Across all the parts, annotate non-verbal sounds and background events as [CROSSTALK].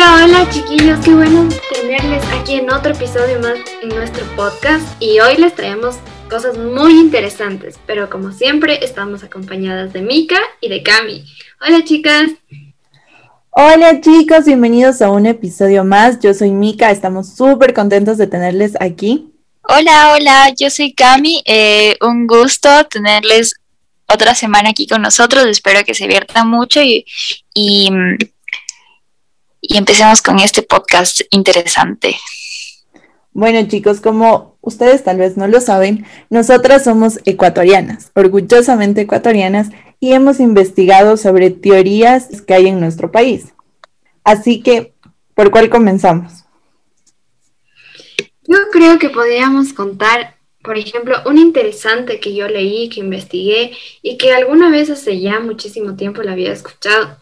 Hola, hola chiquillos, qué bueno tenerles aquí en otro episodio más en nuestro podcast y hoy les traemos cosas muy interesantes, pero como siempre estamos acompañadas de Mika y de Cami. Hola chicas. Hola chicos, bienvenidos a un episodio más. Yo soy Mika, estamos súper contentos de tenerles aquí. Hola, hola, yo soy Cami. Eh, un gusto tenerles otra semana aquí con nosotros. Espero que se viertan mucho y, y y empecemos con este podcast interesante. Bueno chicos, como ustedes tal vez no lo saben, nosotras somos ecuatorianas, orgullosamente ecuatorianas, y hemos investigado sobre teorías que hay en nuestro país. Así que, ¿por cuál comenzamos? Yo creo que podríamos contar, por ejemplo, un interesante que yo leí, que investigué y que alguna vez hace ya muchísimo tiempo la había escuchado.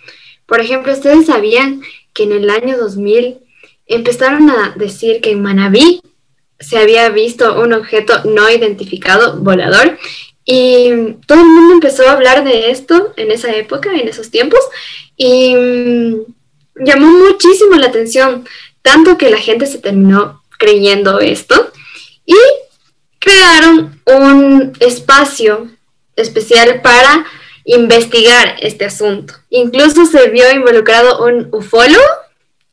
Por ejemplo, ¿ustedes sabían que en el año 2000 empezaron a decir que en Manabí se había visto un objeto no identificado volador y todo el mundo empezó a hablar de esto en esa época, en esos tiempos, y mm, llamó muchísimo la atención, tanto que la gente se terminó creyendo esto y crearon un espacio especial para investigar este asunto. Incluso se vio involucrado un ufólogo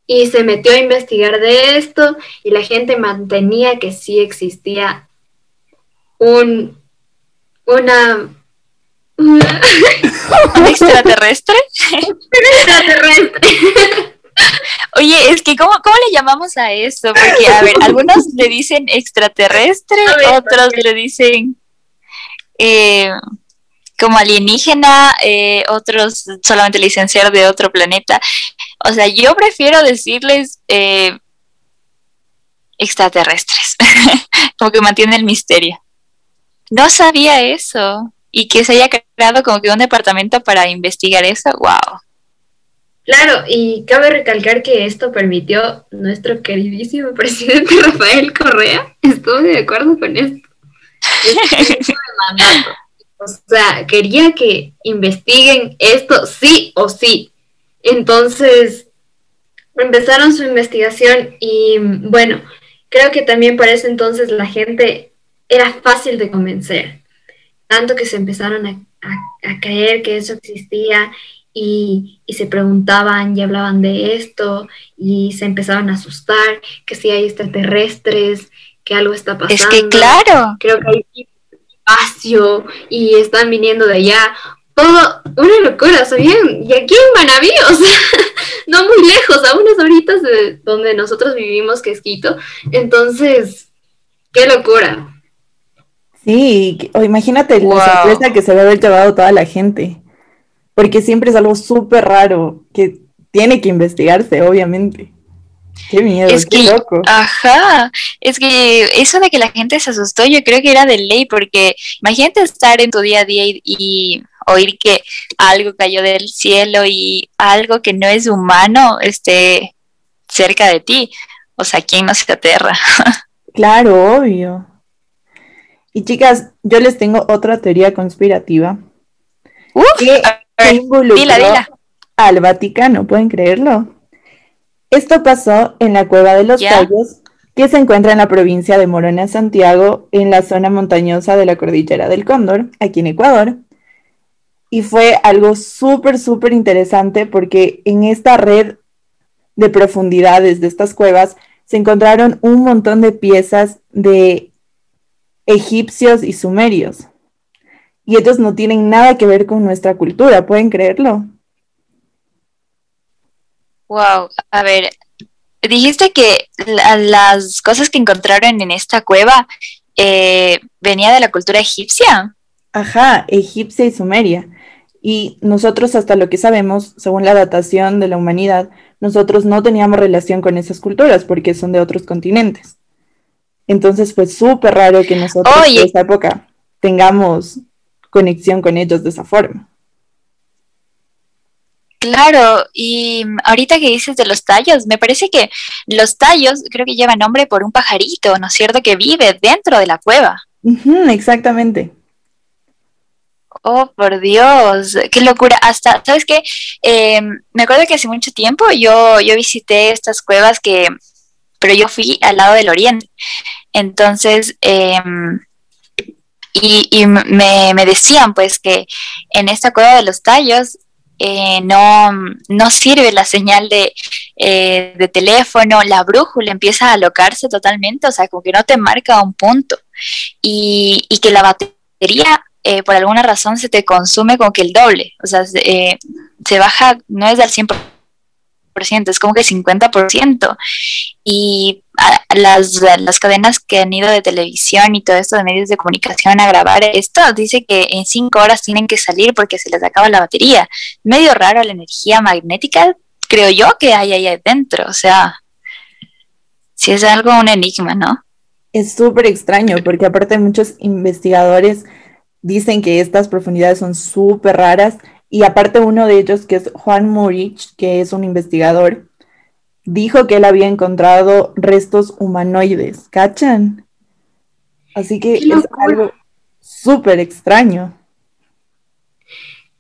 y se metió a investigar de esto y la gente mantenía que sí existía un una [LAUGHS] ¿Un extraterrestre? [LAUGHS] extraterrestre. Oye, es que ¿cómo, ¿cómo le llamamos a eso? Porque, a ver, algunos le dicen extraterrestre, [LAUGHS] otros le dicen eh, como alienígena, eh, otros solamente licenciar de otro planeta. O sea, yo prefiero decirles eh, extraterrestres, [LAUGHS] como que mantiene el misterio. No sabía eso. Y que se haya creado como que un departamento para investigar eso, wow. Claro, y cabe recalcar que esto permitió nuestro queridísimo presidente [LAUGHS] Rafael Correa. Estuvo de acuerdo con esto. [LAUGHS] O sea, quería que investiguen esto sí o sí. Entonces, empezaron su investigación y bueno, creo que también para ese entonces la gente era fácil de convencer. Tanto que se empezaron a, creer que eso existía y, y, se preguntaban y hablaban de esto y se empezaban a asustar, que si hay extraterrestres, que algo está pasando. Es que claro. Creo que hay espacio y están viniendo de allá. Todo, una locura, ¿sabían? Y aquí en Manaví, o sea, [LAUGHS] no muy lejos, a unas horitas de donde nosotros vivimos, que es Quito. Entonces, qué locura. Sí, o imagínate la sorpresa que se debe haber llevado toda la gente, porque siempre es algo súper raro que tiene que investigarse, obviamente. Qué miedo, es qué loco. Ajá, es que eso de que la gente se asustó, yo creo que era de ley, porque imagínate estar en tu día a día y, oír que algo cayó del cielo y algo que no es humano esté cerca de ti. O sea, ¿quién no se aterra? [LAUGHS] claro, obvio. Y chicas, yo les tengo otra teoría conspirativa. Uf, que dila, al Vaticano, ¿pueden creerlo? Esto pasó en la Cueva de los Tallos, que se encuentra en la provincia de Morona, Santiago, en la zona montañosa de la cordillera del Cóndor, aquí en Ecuador. Y fue algo súper, súper interesante porque en esta red de profundidades de estas cuevas se encontraron un montón de piezas de egipcios y sumerios. Y ellos no tienen nada que ver con nuestra cultura, ¿pueden creerlo? Wow, a ver, dijiste que las cosas que encontraron en esta cueva eh, venía de la cultura egipcia. Ajá, egipcia y sumeria. Y nosotros, hasta lo que sabemos, según la datación de la humanidad, nosotros no teníamos relación con esas culturas porque son de otros continentes. Entonces fue súper raro que nosotros en esa época tengamos conexión con ellos de esa forma. Claro, y ahorita que dices de los tallos, me parece que los tallos creo que llevan nombre por un pajarito, ¿no es cierto? Que vive dentro de la cueva. exactamente. Oh, por Dios, qué locura. Hasta, ¿sabes qué? Eh, me acuerdo que hace mucho tiempo yo, yo visité estas cuevas que, pero yo fui al lado del oriente. Entonces, em, y, me, decían pues que en esta cueva de los tallos eh, no, no sirve la señal de, eh, de teléfono, la brújula empieza a alocarse totalmente, o sea, como que no te marca un punto. Y, y que la batería eh, por alguna razón se te consume como que el doble, o sea, eh, se baja, no es del 100%, es como que 50%. Y las, las cadenas que han ido de televisión y todo esto de medios de comunicación a grabar esto, dice que en cinco horas tienen que salir porque se les acaba la batería. Medio raro la energía magnética, creo yo que hay ahí adentro, o sea, si es algo un enigma, ¿no? Es súper extraño porque aparte muchos investigadores dicen que estas profundidades son súper raras y aparte uno de ellos, que es Juan Murich, que es un investigador, dijo que él había encontrado restos humanoides, ¿cachan? Así que es algo súper extraño.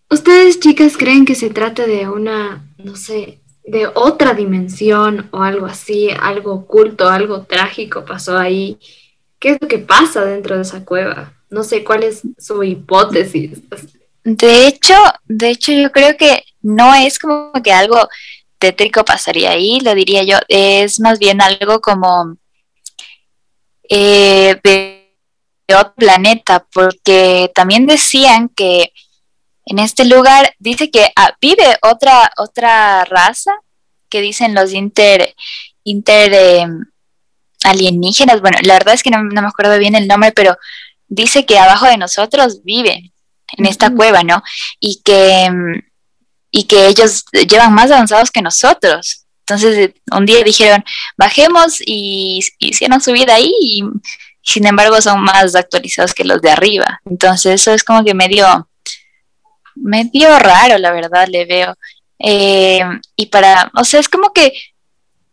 ¿Ustedes, chicas, creen que se trata de una, no sé, de otra dimensión o algo así, algo oculto, algo trágico pasó ahí? ¿Qué es lo que pasa dentro de esa cueva? No sé cuál es su hipótesis. De hecho, de hecho yo creo que no es como que algo tétrico pasaría ahí, lo diría yo, es más bien algo como eh, de, otro planeta, porque también decían que en este lugar dice que ah, vive otra otra raza que dicen los inter inter em, alienígenas. Bueno, la verdad es que no, no, me acuerdo bien el nombre, pero dice que abajo de nosotros vive en esta cueva, ¿no? Y que, y que ellos llevan más avanzados que nosotros. Entonces, un día dijeron, bajemos y, hicieron su vida ahí y, sin embargo son más actualizados que los de arriba. Entonces, eso es como que medio, medio raro, la verdad, le veo. Eh, y para, o sea, es como que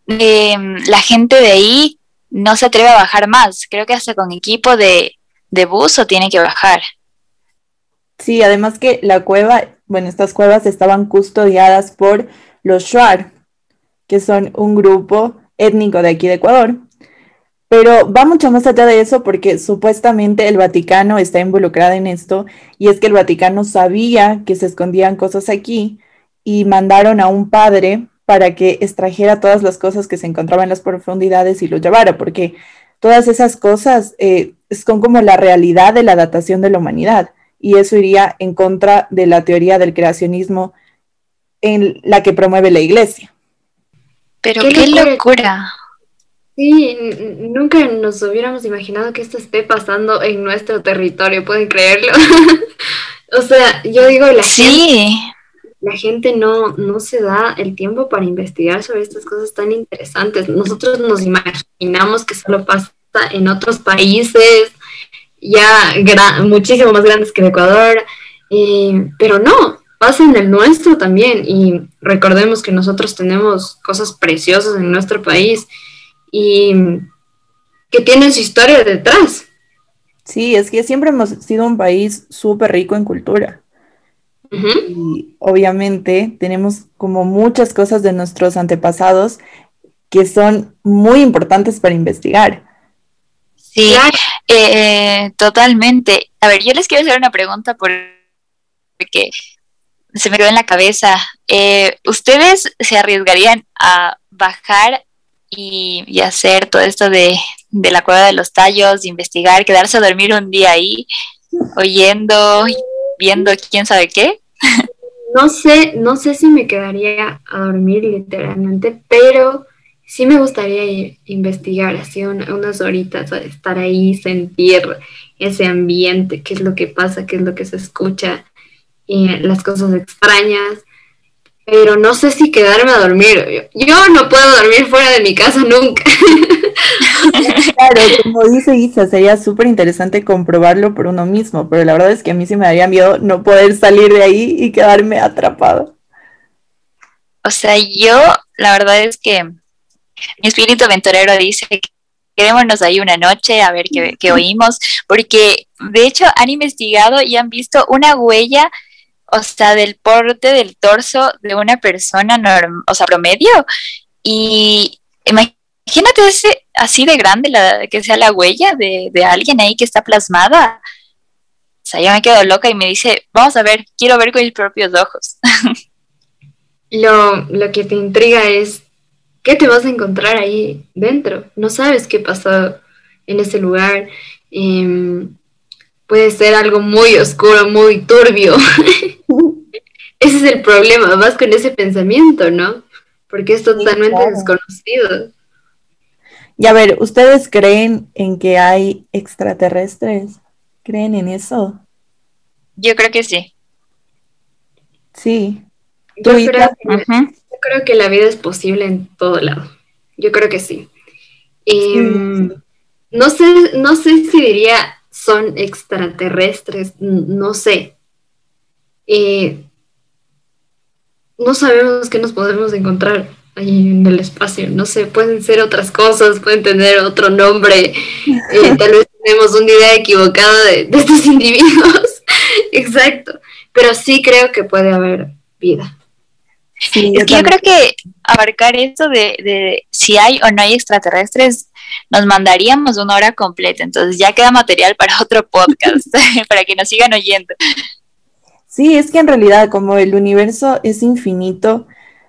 eh, la gente de ahí no se atreve a bajar más. Creo que hasta con equipo de, de buzo tiene que bajar. Sí, además que la cueva, bueno, estas cuevas estaban custodiadas por los Shuar, que son un grupo étnico de aquí de Ecuador. Pero va mucho más allá de eso porque supuestamente el Vaticano está involucrado en esto y es que el Vaticano sabía que se escondían cosas aquí y mandaron a un padre para que extrajera todas las cosas que se encontraban en las profundidades y lo llevara, porque todas esas cosas eh, son como la realidad de la datación de la humanidad y eso iría en contra de la teoría del creacionismo en la que promueve la iglesia. Pero qué, locura. Sí, nunca nos hubiéramos imaginado que esto esté pasando en nuestro territorio, ¿pueden creerlo? [LAUGHS] o sea, yo digo, la sí. la gente no, no se da el tiempo para investigar sobre estas cosas tan interesantes. Nosotros nos imaginamos que solo pasa en otros países ya muchísimo más grandes que el Ecuador, pero no, pasa en el nuestro también y recordemos que nosotros tenemos cosas preciosas en nuestro país y que tienen su historia detrás. Sí, es que siempre hemos sido un país súper rico en cultura. Y obviamente tenemos como muchas cosas de nuestros antepasados que son muy importantes para investigar. Sí, eh, totalmente. A ver, yo les quiero hacer una pregunta porque se me quedó en la cabeza. Eh, ¿Ustedes se arriesgarían a bajar y, hacer todo esto de, la cueva de los tallos, investigar, quedarse a dormir un día ahí, oyendo, viendo quién sabe qué? No sé, no sé si me quedaría a dormir literalmente, pero sí me gustaría investigar así unas horitas, estar ahí, sentir ese ambiente, qué es lo que pasa, qué es lo que se escucha, y las cosas extrañas. Pero no sé si quedarme a dormir. Yo no puedo dormir fuera de mi casa nunca. [LAUGHS] Claro, como dice Isa, sería súper interesante comprobarlo por uno mismo, pero la verdad es que a mí sí me daría miedo no poder salir de ahí y quedarme atrapado. O sea, yo la verdad es que mi espíritu aventurero dice quedémonos ahí una noche a ver qué, oímos, porque de hecho han investigado y han visto una huella, o sea, del porte del torso de una persona, o sea, promedio. Y imagínate ese, así de grande la, que sea la huella de, de alguien ahí que está plasmada. O sea, yo me quedo loca y me dice, vamos a ver, quiero ver con mis propios ojos. [LAUGHS] Lo, lo que te intriga es, ¿qué te vas a encontrar ahí dentro? No sabes qué pasó en ese lugar. Em, puede ser algo muy oscuro, muy turbio. [LAUGHS] ese es el problema, vas con ese pensamiento, ¿no? Porque es totalmente desconocido. Y a ver, ¿ustedes creen en que hay extraterrestres? ¿Creen en eso? Yo creo que sí. Sí. Yo creo, que, la vida es posible en todo lado. Yo creo que sí. Em, no, sé, no sé si diría son extraterrestres, no sé. Eh, no sabemos qué nos podemos encontrar ahí en el espacio. No sé, pueden ser otras cosas, pueden tener otro nombre. Eh, [LAUGHS] tal vez tenemos una idea equivocada de, de estos individuos. [LAUGHS] Exacto. Pero sí creo que puede haber vida es que yo creo que abarcar esto de, si hay o no hay extraterrestres nos mandaríamos una hora completa, entonces ya queda material para otro podcast, [LAUGHS] [LAUGHS] para que nos sigan oyendo. Sí, es que en realidad como el universo es infinito,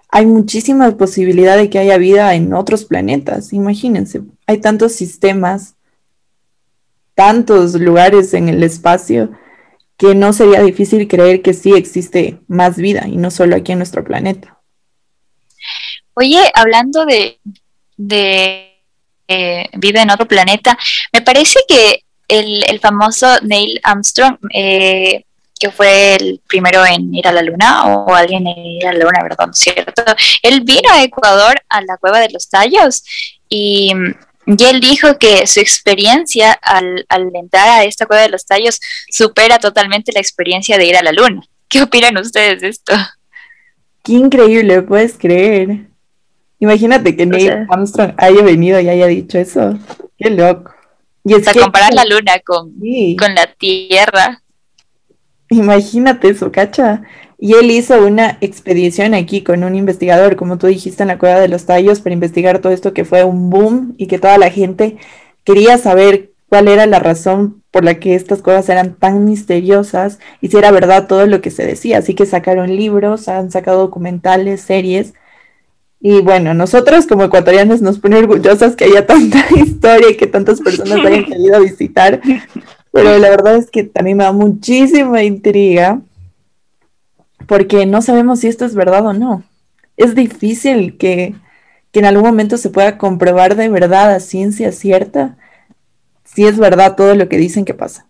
hay muchísima posibilidad de que haya vida en otros planetas, imagínense, hay tantos sistemas, tantos lugares en el espacio que no sería difícil creer que sí existe más vida y no solo aquí en nuestro planeta. Oye, hablando de, eh, vida en otro planeta, me parece que el, famoso Neil Armstrong, eh, que fue el primero en ir a la luna, o alguien en ir a la luna, ¿verdad? ¿Cierto? Él vino a Ecuador, a la cueva de los tallos, y y él dijo que su experiencia al, entrar a esta cueva de los tallos supera totalmente la experiencia de ir a la luna. [LAUGHS] ¿Qué opinan ustedes de esto? Qué increíble, puedes creer. Imagínate que Neil Armstrong haya venido y haya dicho eso. Qué loco. Y es comparar la luna con, con la Tierra. Imagínate eso, cacha. Y él hizo una expedición aquí con un investigador, como tú dijiste, en la Cueva de los Tallos, para investigar todo esto que fue un boom y que toda la gente quería saber cuál era la razón por la que estas cuevas eran tan misteriosas y si era verdad todo lo que se decía. Así que sacaron libros, han sacado documentales, series. Y bueno, nosotros como ecuatorianos nos pone orgullosas que haya [LAUGHS] tanta historia y que tantas personas hayan [LAUGHS] querido visitar. Pero la verdad es que también me da muchísima intriga porque no sabemos si esto es verdad o no. Es difícil que, en algún momento se pueda comprobar de verdad a ciencia cierta si es verdad todo lo que dicen que pasa.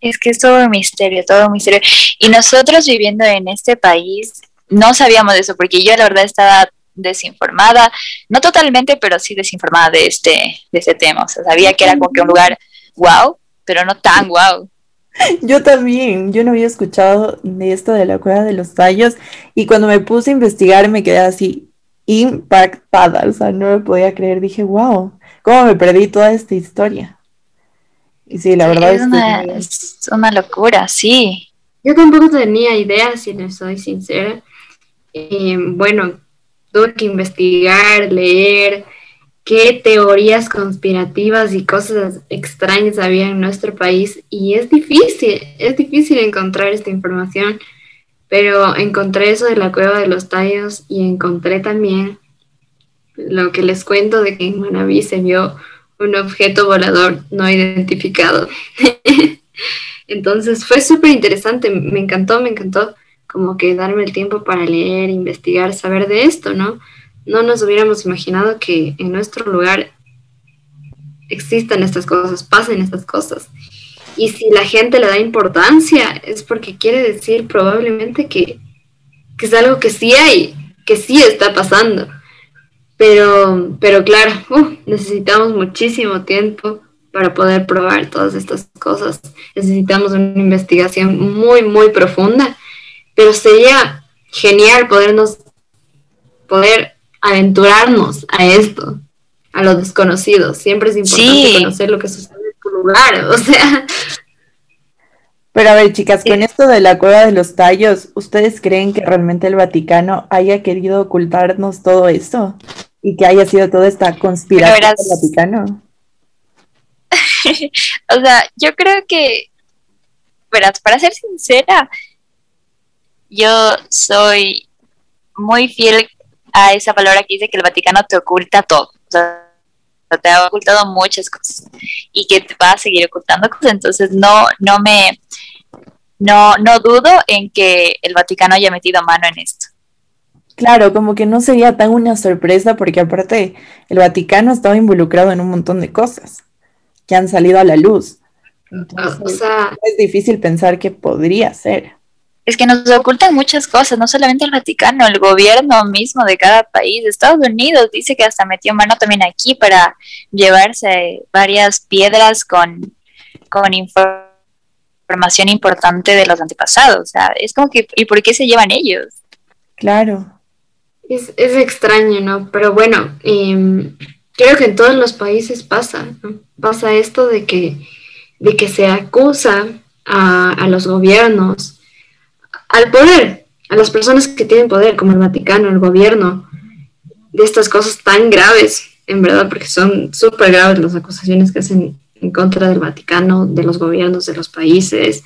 Es que es todo un misterio, todo un misterio. Y nosotros viviendo en este país no sabíamos de eso, porque yo la verdad estaba desinformada, no totalmente, pero sí desinformada de este, de este tema. O sea, sabía que era como que un lugar wow, pero no tan wow. [LAUGHS] Yo también, yo no había escuchado de esto de la cueva de los tallos y cuando me puse a investigar me quedé así impactada, o sea, no me podía creer, dije, wow, ¿cómo me perdí toda esta historia? Y sí, la verdad es, una, que... es una locura, sí. Yo tampoco tenía idea, si no soy sincera. Eh, bueno, tuve que investigar, leer, qué teorías conspirativas y cosas extrañas había en nuestro país y es difícil, es difícil encontrar esta información, pero encontré eso de la cueva de los tallos y encontré también lo que les cuento de que en Manaví se vio un objeto volador no identificado. [LAUGHS] Entonces fue súper interesante, me encantó, me encantó como que darme el tiempo para leer, investigar, saber de esto, ¿no? No nos hubiéramos imaginado que en nuestro lugar existan estas cosas, pasen estas cosas. Y si la gente le da importancia, es porque quiere decir probablemente que, es algo que sí hay, que sí está pasando. Pero, pero claro, necesitamos muchísimo tiempo para poder probar todas estas cosas. Necesitamos una investigación muy, muy profunda, pero sería genial podernos, poder aventurarnos a esto, a lo desconocido. Siempre es importante conocer lo que sucede lugar, [LAUGHS] o sea. Pero a ver, chicas, con esto de la cueva de los tallos, ¿ustedes creen que realmente el Vaticano haya querido ocultarnos todo esto? Y que haya sido toda esta conspiración del Vaticano. [LAUGHS] o sea, yo creo que, verás, para ser sincera, yo soy muy fiel a esa palabra que dice que el Vaticano te oculta todo. O sea, te ha ocultado muchas cosas y que te va a seguir ocultando cosas. Entonces no, no me, no, no dudo en que el Vaticano haya metido mano en esto. Claro, como que no sería tan una sorpresa porque aparte el Vaticano estaba involucrado en un montón de cosas que han salido a la luz. Entonces, es difícil pensar que podría ser es que nos ocultan muchas cosas, no solamente el Vaticano, el gobierno mismo de cada país. Estados Unidos dice que hasta metió mano también aquí para llevarse varias piedras con, con información importante de los antepasados. O sea, es como que, ¿y por qué se llevan ellos? Claro. Es, es extraño, ¿no? Pero bueno, em, creo que en todos los países pasa, ¿no? Pasa esto de que, de que se acusa a, a los gobiernos al poder, a las personas que tienen poder, como el Vaticano, el gobierno, de estas cosas tan graves, en verdad, porque son súper graves las acusaciones que hacen en contra del Vaticano, de los gobiernos de los países.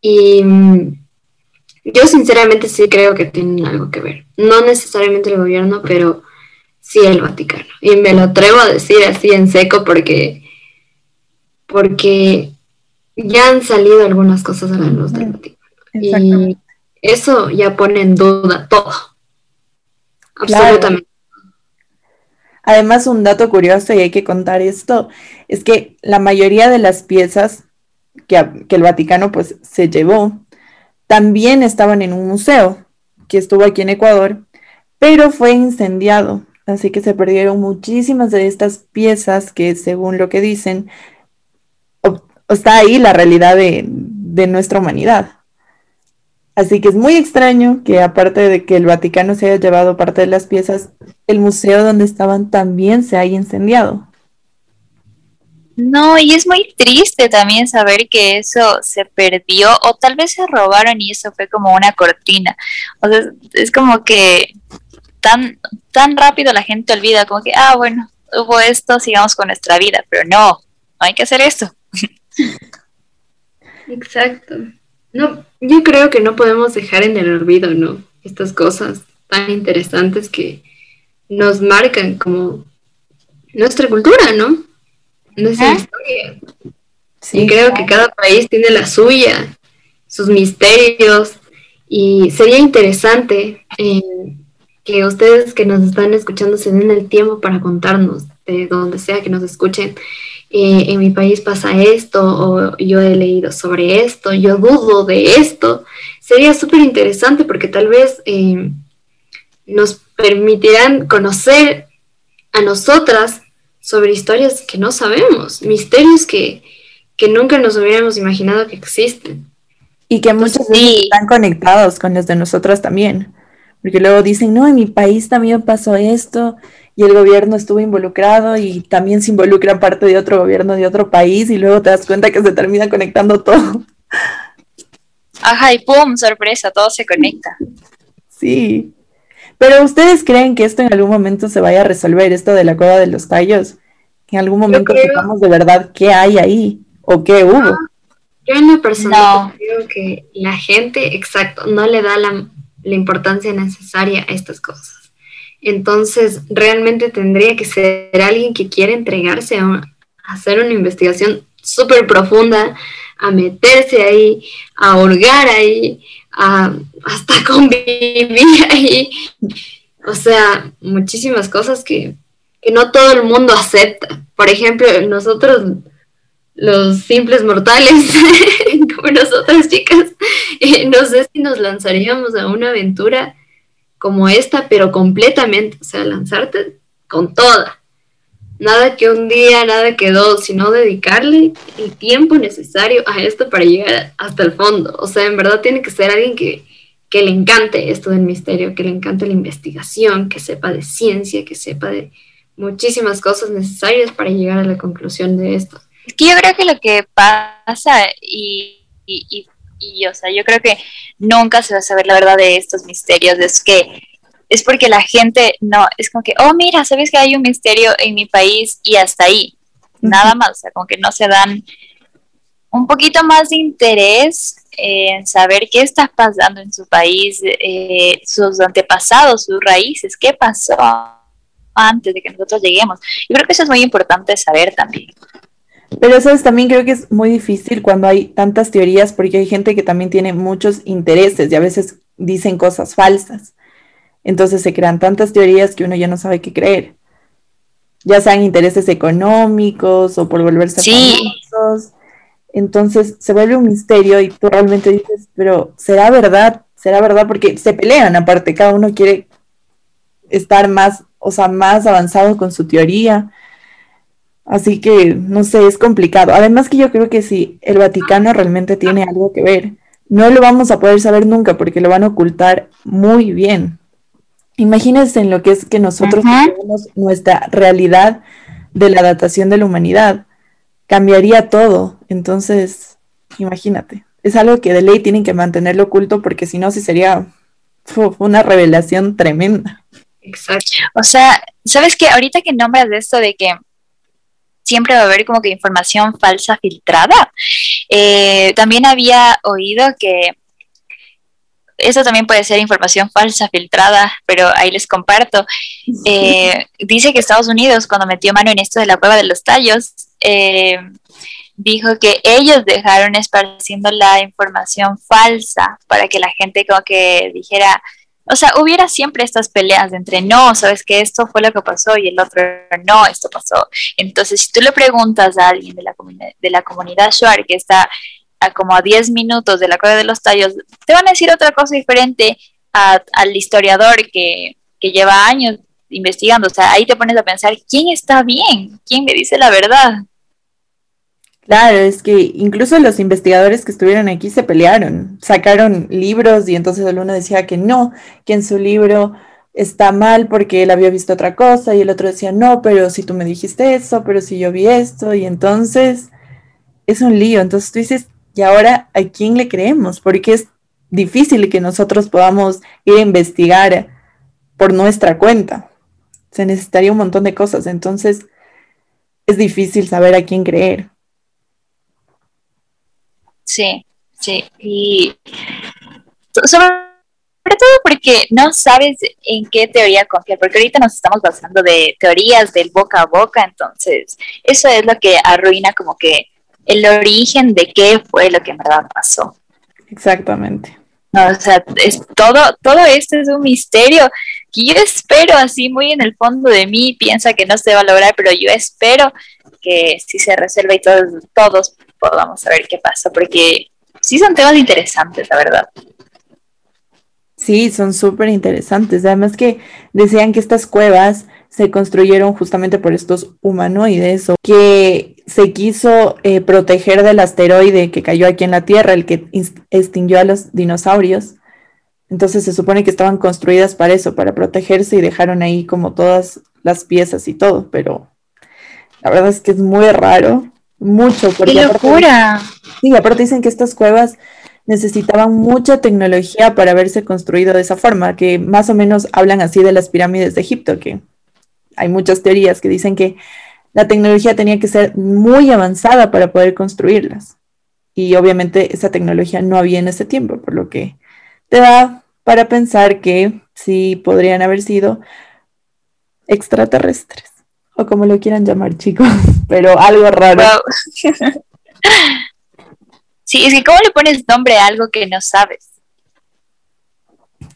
Y mm, yo sinceramente sí creo que tienen algo que ver. No necesariamente el gobierno, pero sí el Vaticano. Y me lo atrevo a decir así en seco porque, porque ya han salido algunas cosas a la luz del Vaticano. Y eso ya pone en duda todo. Absolutamente. Además, un dato curioso, y hay que contar esto, es que la mayoría de las piezas que, que el Vaticano pues se llevó también estaban en un museo que estuvo aquí en Ecuador, pero fue incendiado. Así que se perdieron muchísimas de estas piezas que, según lo que dicen, está ahí la realidad de, de nuestra humanidad. Así que es muy extraño que aparte de que el Vaticano se haya llevado parte de las piezas, el museo donde estaban también se haya incendiado. No, y es muy triste también saber que eso se perdió o tal vez se robaron y eso fue como una cortina. O sea, es como que tan, tan rápido la gente olvida, como que, ah, bueno, hubo esto, sigamos con nuestra vida, pero no, no hay que hacer esto. [LAUGHS] Exacto. No, yo creo que no podemos dejar en el olvido, ¿no? Estas cosas tan interesantes que nos marcan como nuestra cultura, ¿no? Nuestra historia. Sí, y creo que cada país tiene la suya, sus misterios, y sería interesante eh, que ustedes que nos están escuchando se den el tiempo para contarnos de donde sea que nos escuchen eh, en mi país pasa esto, o yo he leído sobre esto, yo dudo de esto, sería súper interesante porque tal vez eh, nos permitirán conocer a nosotras sobre historias que no sabemos, misterios que, nunca nos hubiéramos imaginado que existen. Y que muchos están conectados con los de nosotras también. Porque luego dicen, no, en mi país también pasó esto, y el gobierno estuvo involucrado y también se involucra parte de otro gobierno de otro país y luego te das cuenta que se termina conectando todo. Ajá, y pum, sorpresa, todo se conecta. Sí. Pero ustedes creen que esto en algún momento se vaya a resolver, esto de la cueva de los tallos? En algún momento sepamos de verdad qué hay ahí o qué hubo. yo en lo personal creo que la gente, exacto, no le da la importancia necesaria a estas cosas. Entonces, realmente tendría que ser alguien que quiere entregarse a, hacer una investigación súper profunda, a meterse ahí, a hurgar ahí, a hasta [LAUGHS] convivir ahí. O sea, muchísimas cosas que, no todo el mundo acepta. Por ejemplo, nosotros, los simples mortales, [LAUGHS] como nosotras chicas, [LAUGHS] no sé si nos lanzaríamos a una aventura como esta, pero completamente, o sea, lanzarte con toda. Nada que un día, nada que dos, sino dedicarle el tiempo necesario a esto para llegar hasta el fondo. O sea, en verdad tiene que ser alguien que, que le encante esto del misterio, que le encante la investigación, que sepa de ciencia, que sepa de muchísimas cosas necesarias para llegar a la conclusión de esto. Es que yo creo que lo que pasa y, o sea, yo creo que nunca se va a saber la verdad de estos misterios, es que es porque la gente no, es como que, oh, mira, sabes que hay un misterio en mi país y hasta ahí, nada más, o sea, como que no se dan un poquito más de interés en saber qué está pasando en su país, eh, sus antepasados, sus raíces, qué pasó antes de que nosotros lleguemos. Yo creo que eso es muy importante saber también. Pero eso es, también creo que es muy difícil cuando hay tantas teorías porque hay gente que también tiene muchos intereses y a veces dicen cosas falsas. Entonces se crean tantas teorías que uno ya no sabe qué creer. Ya sean intereses económicos o por volverse famosos. Entonces se vuelve un misterio y tú realmente dices, pero ¿será verdad? ¿Será verdad? Porque se pelean aparte, cada uno quiere estar más, o sea, más avanzado con su teoría. Así que, no sé, es complicado. Además que yo creo que si el Vaticano realmente tiene algo que ver, no lo vamos a poder saber nunca porque lo van a ocultar muy bien. Imagínense en lo que es que nosotros tenemos nuestra realidad de la datación de la humanidad. Cambiaría todo. Entonces, imagínate. Es algo que de ley tienen que mantenerlo oculto porque si no, sí sería una revelación tremenda. Exacto. O sea, ¿sabes qué? Ahorita que nombras de esto de que siempre va a haber como que información falsa filtrada, eh, también había oído que eso también puede ser información falsa, filtrada, pero ahí les comparto. [LAUGHS] Eh, dice que Estados Unidos, cuando metió mano en esto de la cueva de los tallos, eh, dijo que ellos dejaron esparciendo la información falsa para que la gente como que dijera, o sea, hubiera siempre estas peleas entre no, sabes que esto fue lo que pasó y el otro no, esto pasó. Entonces, si tú le preguntas a alguien de la, de la comunidad Shuar que está a como a 10 minutos de la cueva de los tallos, te van a decir otra cosa diferente al historiador que, que lleva años investigando. O sea, ahí te pones a pensar, ¿quién está bien? ¿Quién me dice la verdad? Claro, es que incluso los investigadores que estuvieron aquí se pelearon, sacaron libros y entonces el uno decía que no, que en su libro está mal porque él había visto otra cosa y el otro decía no, pero si tú me dijiste eso, pero si yo vi esto y entonces es un lío. Entonces tú dices, y ahora, ¿a quién le creemos? Porque es difícil que nosotros podamos ir a investigar por nuestra cuenta. Se necesitaría un montón de cosas. Entonces, es difícil saber a quién creer. Sí, sí. Y sobre todo porque no sabes en qué teoría confiar, porque ahorita nos estamos basando de teorías del boca a boca, entonces eso es lo que arruina como que el origen de qué fue lo que en verdad pasó. Exactamente. No, o sea, es todo, todo esto es un misterio que yo espero así muy en el fondo de mí, piensa que no se va a lograr, pero yo espero que si se resuelva y todos, todos podamos saber qué pasa, porque sí son temas interesantes, la verdad. Sí, son súper interesantes. Además que decían que estas cuevas se construyeron justamente por estos humanoides o que se quiso eh, proteger del asteroide que cayó aquí en la Tierra, el que extinguió a los dinosaurios. Entonces se supone que estaban construidas para eso, para protegerse y dejaron ahí como todas las piezas y todo, pero la verdad es que es muy raro, mucho. Porque ¡Qué locura! sí, aparte dicen que estas cuevas necesitaban mucha tecnología para haberse construido de esa forma, que más o menos hablan así de las pirámides de Egipto, que hay muchas teorías que dicen que la tecnología tenía que ser muy avanzada para poder construirlas. Y obviamente esa tecnología no había en ese tiempo, por lo que te da para pensar que sí podrían haber sido extraterrestres, o como lo quieran llamar chicos, pero algo raro. [LAUGHS] Sí, es que ¿cómo le pones nombre a algo que no sabes?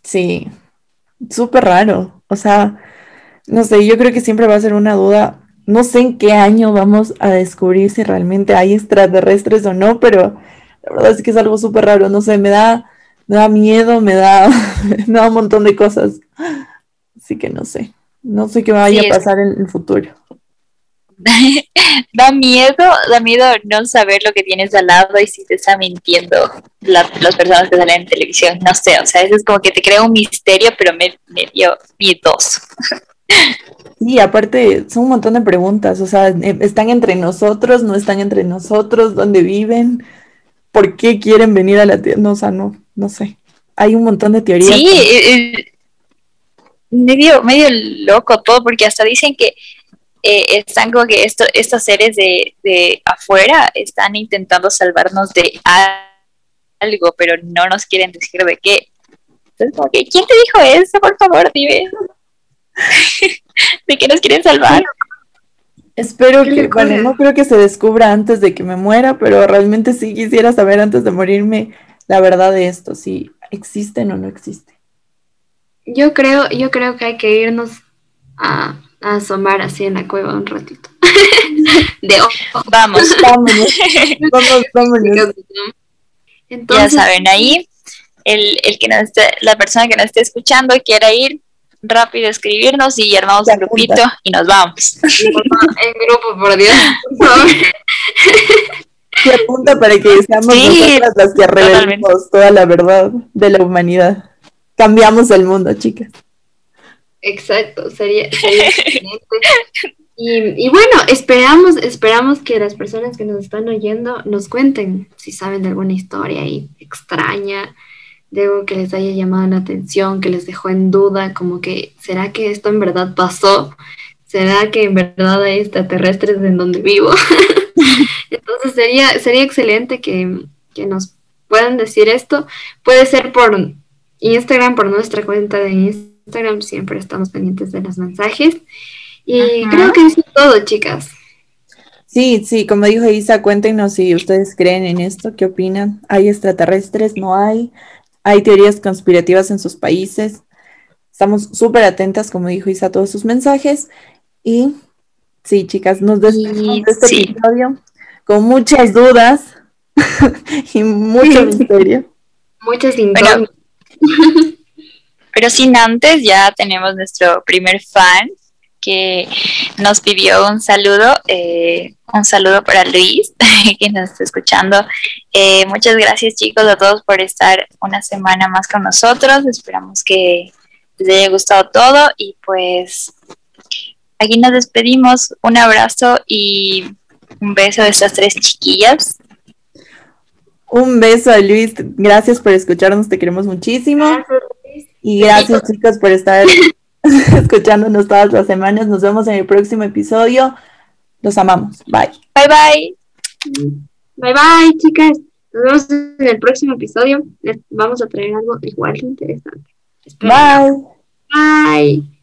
Sí, súper raro. O sea, no sé, yo creo que siempre va a ser una duda. No sé en qué año vamos a descubrir si realmente hay extraterrestres o no, pero la verdad es que es algo súper raro. No sé, me da, me da miedo, me da, [LAUGHS] me da un montón de cosas. Así que no sé. No sé qué vaya a pasar en el futuro. Da miedo, da miedo no saber lo que tienes al lado y si te está mintiendo las personas que salen en televisión. No sé, o sea, eso es como que te crea un misterio, pero me, medio miedoso. Sí, aparte son un montón de preguntas, o sea, eh, ¿están entre nosotros? ¿No están entre nosotros? ¿Dónde viven? ¿Por qué quieren venir a la Tierra? No, o sea, no, no sé. Hay un montón de teorías. Sí, eh, eh, medio, medio loco todo, porque hasta dicen que están como que esto, estos seres de, de afuera están intentando salvarnos de algo, pero no nos quieren decir de qué. Entonces, como que, ¿quién te dijo eso? Por favor, dime. [LAUGHS] ¿De qué nos quieren salvar? Espero que, bueno, no creo que se descubra antes de que me muera, pero realmente sí quisiera saber antes de morirme la verdad de esto, si existen o no existen. Yo creo, yo creo que hay que irnos a, asomar así en la cueva un ratito. [LAUGHS] de Vamos. Vámonos. Vamos, vámonos. ya saben, ahí el, el que no la persona que nos esté escuchando quiera ir, rápido escribirnos y armamos un grupito y nos vamos. [LAUGHS] En grupo, por Dios. Se apunta para que seamos nosotras las que revelemos toda la verdad de la humanidad. Cambiamos el mundo, chicas. Exacto, sería, sería [LAUGHS] excelente. Y, y, bueno, esperamos, esperamos que las personas que nos están oyendo nos cuenten si saben de alguna historia ahí extraña, de algo que les haya llamado la atención, que les dejó en duda, como que, ¿será que esto en verdad pasó? ¿Será que en verdad hay extraterrestres en donde vivo? [LAUGHS] Entonces sería, sería excelente que, nos puedan decir esto. Puede ser por Instagram, por nuestra cuenta de Instagram, siempre estamos pendientes de los mensajes. Y creo que eso es todo, chicas. Sí, sí, como dijo Isa, cuéntenos si ustedes creen en esto, qué opinan. ¿Hay extraterrestres? ¿No hay? hay teorías conspirativas en sus países. Estamos súper atentas, como dijo Isa, a todos sus mensajes. Y sí, chicas, nos despedimos de este episodio con muchas dudas [LAUGHS] y mucho misterio. Muchas pero, [LAUGHS] pero sin antes, ya tenemos nuestro primer fan que nos pidió un saludo, eh, un saludo para Luis, [LAUGHS] que nos está escuchando. Eh, muchas gracias chicos a todos por estar una semana más con nosotros. Esperamos que les haya gustado todo y pues aquí nos despedimos. Un abrazo y un beso de estas tres chiquillas. Un beso a Luis, gracias por escucharnos, te queremos muchísimo. Y gracias chicos por estar [LAUGHS] escuchándonos todas las semanas. Nos vemos en el próximo episodio. Los amamos. Bye. Bye bye. Bye bye, chicas. Nos vemos en el próximo episodio. Les vamos a traer algo igual interesante. Bye. Bye.